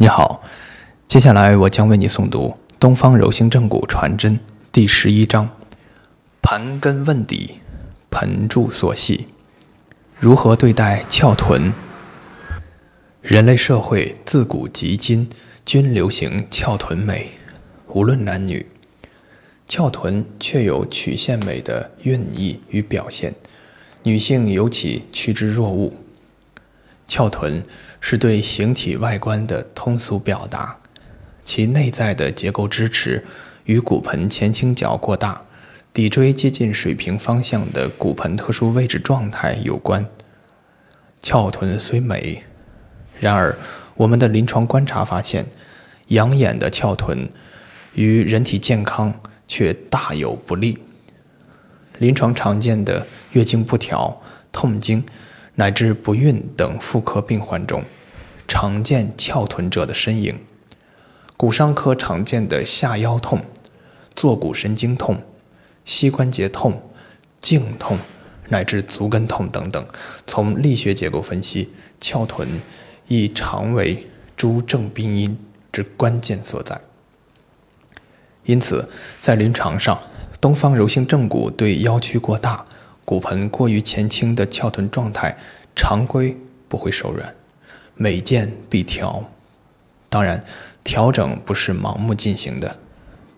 你好，接下来我将为你诵读《东方柔性正骨传真》第十一章：盘根问底，盆柱所系，如何对待翘臀？人类社会自古及今均流行翘臀美，无论男女，翘臀却有曲线美的韵意与表现，女性尤其趋之若鹜。翘臀是对形体外观的通俗表达，其内在的结构支持与骨盆前倾角过大、骶椎接近水平方向的骨盆特殊位置状态有关。翘臀虽美，然而我们的临床观察发现，养眼的翘臀与人体健康却大有不利。临床常见的月经不调、痛经。乃至不孕等妇科病患中，常见翘臀者的身影；骨伤科常见的下腰痛、坐骨神经痛、膝关节痛、颈痛，乃至足跟痛等等，从力学结构分析，翘臀亦常为诸症病因之关键所在。因此，在临床上，东方柔性正骨对腰曲过大。骨盆过于前倾的翘臀状态，常规不会手软，每见必调。当然，调整不是盲目进行的，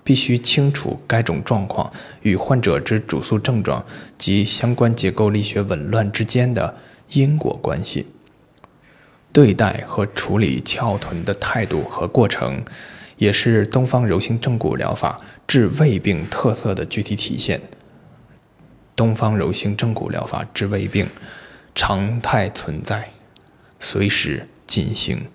必须清楚该种状况与患者之主诉症状及相关结构力学紊乱之间的因果关系。对待和处理翘臀的态度和过程，也是东方柔性正骨疗法治胃病特色的具体体现。东方柔性正骨疗法治胃病，常态存在，随时进行。